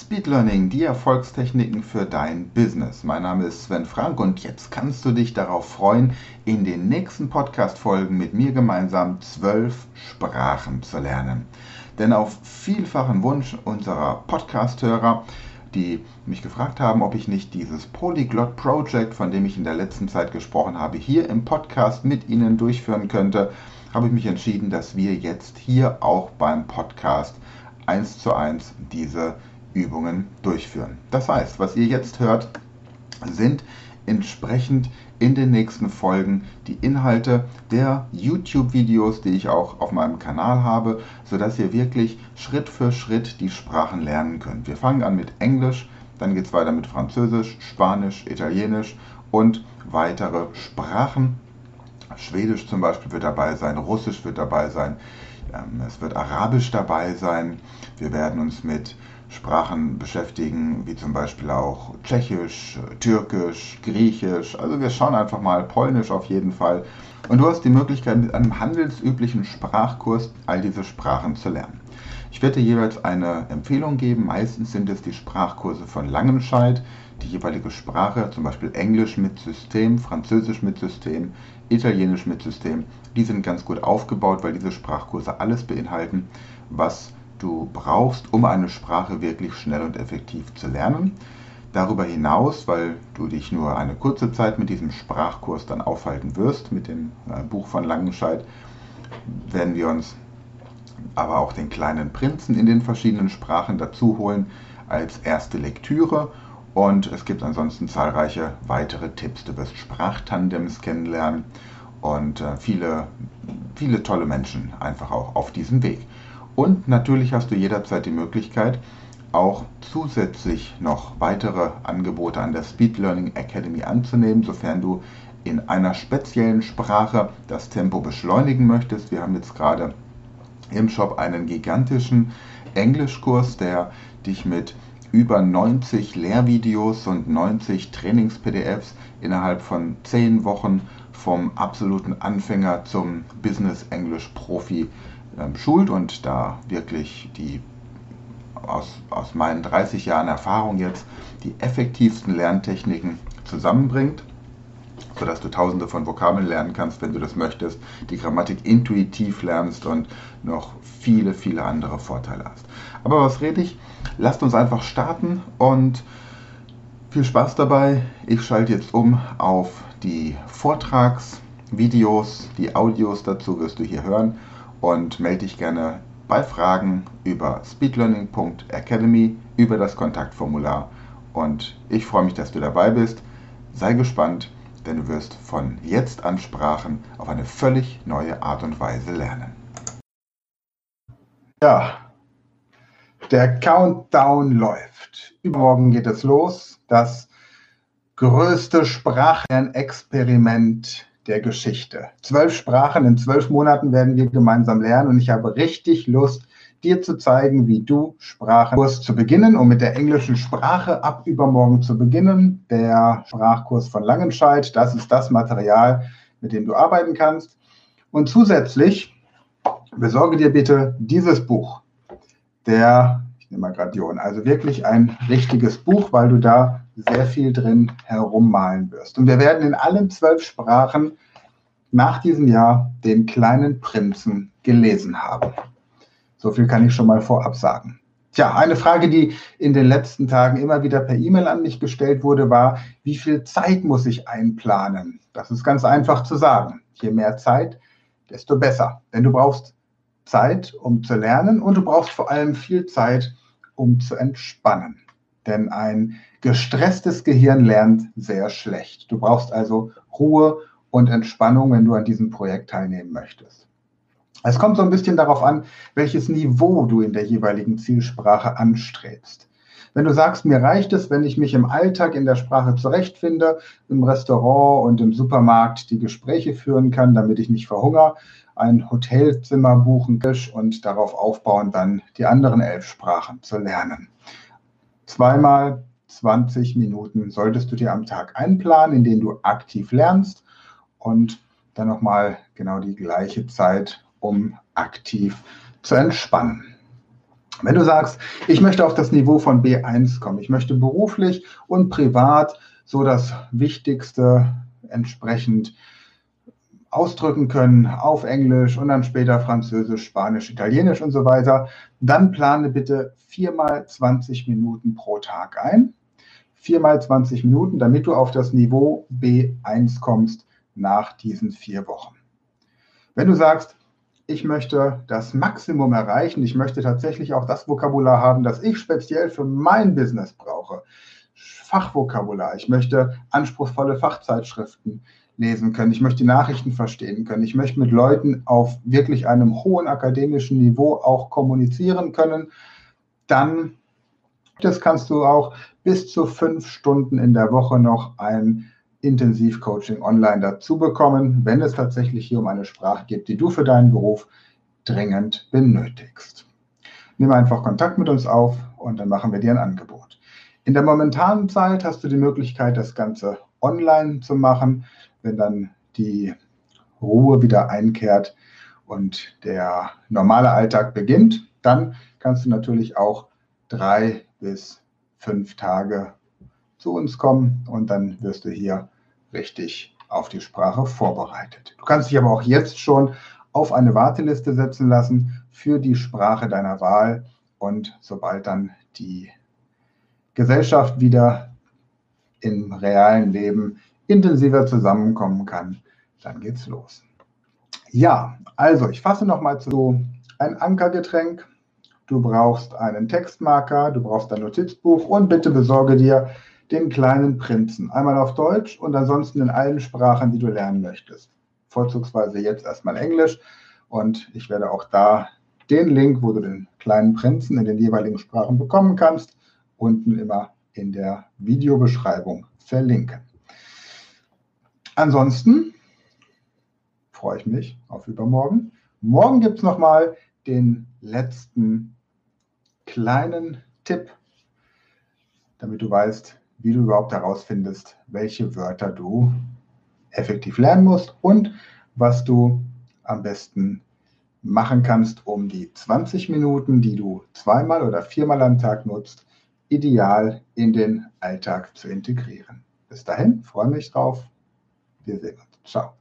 Speed Learning, die Erfolgstechniken für dein Business. Mein Name ist Sven Frank und jetzt kannst du dich darauf freuen, in den nächsten Podcast-Folgen mit mir gemeinsam zwölf Sprachen zu lernen. Denn auf vielfachen Wunsch unserer Podcast-Hörer, die mich gefragt haben, ob ich nicht dieses Polyglot Project, von dem ich in der letzten Zeit gesprochen habe, hier im Podcast mit Ihnen durchführen könnte, habe ich mich entschieden, dass wir jetzt hier auch beim Podcast eins zu eins diese Übungen durchführen. Das heißt, was ihr jetzt hört, sind entsprechend in den nächsten Folgen die Inhalte der YouTube-Videos, die ich auch auf meinem Kanal habe, sodass ihr wirklich Schritt für Schritt die Sprachen lernen könnt. Wir fangen an mit Englisch, dann geht es weiter mit Französisch, Spanisch, Italienisch und weitere Sprachen. Schwedisch zum Beispiel wird dabei sein, Russisch wird dabei sein, ähm, es wird Arabisch dabei sein. Wir werden uns mit Sprachen beschäftigen, wie zum Beispiel auch Tschechisch, Türkisch, Griechisch. Also wir schauen einfach mal Polnisch auf jeden Fall. Und du hast die Möglichkeit, mit einem handelsüblichen Sprachkurs all diese Sprachen zu lernen. Ich werde dir jeweils eine Empfehlung geben. Meistens sind es die Sprachkurse von Langenscheid, die jeweilige Sprache, zum Beispiel Englisch mit System, Französisch mit System, Italienisch mit System. Die sind ganz gut aufgebaut, weil diese Sprachkurse alles beinhalten, was du brauchst, um eine Sprache wirklich schnell und effektiv zu lernen. Darüber hinaus, weil du dich nur eine kurze Zeit mit diesem Sprachkurs dann aufhalten wirst, mit dem äh, Buch von Langenscheid, werden wir uns aber auch den kleinen Prinzen in den verschiedenen Sprachen dazu holen als erste Lektüre. Und es gibt ansonsten zahlreiche weitere Tipps. Du wirst Sprachtandems kennenlernen und äh, viele, viele tolle Menschen einfach auch auf diesem Weg. Und natürlich hast du jederzeit die Möglichkeit, auch zusätzlich noch weitere Angebote an der Speed Learning Academy anzunehmen, sofern du in einer speziellen Sprache das Tempo beschleunigen möchtest. Wir haben jetzt gerade im Shop einen gigantischen Englischkurs, der dich mit über 90 Lehrvideos und 90 Trainings-PDFs innerhalb von 10 Wochen vom absoluten Anfänger zum Business English Profi ähm, schult und da wirklich die aus, aus meinen 30 Jahren Erfahrung jetzt die effektivsten Lerntechniken zusammenbringt, sodass du tausende von Vokabeln lernen kannst, wenn du das möchtest, die Grammatik intuitiv lernst und noch viele, viele andere Vorteile hast. Aber was rede ich? Lasst uns einfach starten und viel Spaß dabei. Ich schalte jetzt um auf die Vortragsvideos, die Audios dazu wirst du hier hören und melde dich gerne bei Fragen über speedlearning.academy über das Kontaktformular. Und ich freue mich, dass du dabei bist. Sei gespannt, denn du wirst von jetzt an Sprachen auf eine völlig neue Art und Weise lernen. Ja, der Countdown läuft. Übermorgen geht es los. Das größte Sprachlernexperiment der Geschichte. Zwölf Sprachen in zwölf Monaten werden wir gemeinsam lernen und ich habe richtig Lust, dir zu zeigen, wie du Sprachenkurs zu beginnen, um mit der englischen Sprache ab übermorgen zu beginnen. Der Sprachkurs von Langenscheid, das ist das Material, mit dem du arbeiten kannst. Und zusätzlich besorge dir bitte dieses Buch. Der, ich nehme mal Gradion, also wirklich ein richtiges Buch, weil du da sehr viel drin herummalen wirst. Und wir werden in allen zwölf Sprachen nach diesem Jahr den kleinen Prinzen gelesen haben. So viel kann ich schon mal vorab sagen. Tja, eine Frage, die in den letzten Tagen immer wieder per E-Mail an mich gestellt wurde, war, wie viel Zeit muss ich einplanen? Das ist ganz einfach zu sagen. Je mehr Zeit, desto besser. Denn du brauchst Zeit, um zu lernen und du brauchst vor allem viel Zeit, um zu entspannen. Denn ein gestresstes Gehirn lernt sehr schlecht. Du brauchst also Ruhe und Entspannung, wenn du an diesem Projekt teilnehmen möchtest. Es kommt so ein bisschen darauf an, welches Niveau du in der jeweiligen Zielsprache anstrebst. Wenn du sagst, mir reicht es, wenn ich mich im Alltag in der Sprache zurechtfinde, im Restaurant und im Supermarkt die Gespräche führen kann, damit ich nicht verhungere, ein Hotelzimmer buchen und darauf aufbauen, dann die anderen elf Sprachen zu lernen. Zweimal 20 Minuten solltest du dir am Tag einplanen, in denen du aktiv lernst und dann nochmal genau die gleiche Zeit, um aktiv zu entspannen. Wenn du sagst, ich möchte auf das Niveau von B1 kommen, ich möchte beruflich und privat so das Wichtigste entsprechend ausdrücken können auf Englisch und dann später Französisch, Spanisch, Italienisch und so weiter, dann plane bitte viermal 20 Minuten pro Tag ein. Viermal 20 Minuten, damit du auf das Niveau B1 kommst nach diesen vier Wochen. Wenn du sagst, ich möchte das Maximum erreichen, ich möchte tatsächlich auch das Vokabular haben, das ich speziell für mein Business brauche, Fachvokabular, ich möchte anspruchsvolle Fachzeitschriften, lesen können, ich möchte die Nachrichten verstehen können, ich möchte mit Leuten auf wirklich einem hohen akademischen Niveau auch kommunizieren können, dann das kannst du auch bis zu fünf Stunden in der Woche noch ein Intensivcoaching online dazu bekommen, wenn es tatsächlich hier um eine Sprache geht, die du für deinen Beruf dringend benötigst. Nimm einfach Kontakt mit uns auf und dann machen wir dir ein Angebot. In der momentanen Zeit hast du die Möglichkeit, das Ganze online zu machen wenn dann die Ruhe wieder einkehrt und der normale Alltag beginnt, dann kannst du natürlich auch drei bis fünf Tage zu uns kommen und dann wirst du hier richtig auf die Sprache vorbereitet. Du kannst dich aber auch jetzt schon auf eine Warteliste setzen lassen für die Sprache deiner Wahl und sobald dann die Gesellschaft wieder im realen Leben intensiver zusammenkommen kann, dann geht's los. Ja, also ich fasse nochmal zu. Ein Ankergetränk, du brauchst einen Textmarker, du brauchst ein Notizbuch und bitte besorge dir den kleinen Prinzen. Einmal auf Deutsch und ansonsten in allen Sprachen, die du lernen möchtest. Vorzugsweise jetzt erstmal Englisch und ich werde auch da den Link, wo du den kleinen Prinzen in den jeweiligen Sprachen bekommen kannst, unten immer in der Videobeschreibung verlinken. Ansonsten freue ich mich auf übermorgen. Morgen gibt es nochmal den letzten kleinen Tipp, damit du weißt, wie du überhaupt herausfindest, welche Wörter du effektiv lernen musst und was du am besten machen kannst, um die 20 Minuten, die du zweimal oder viermal am Tag nutzt, ideal in den Alltag zu integrieren. Bis dahin, freue mich drauf. Wir sehen uns. Ciao.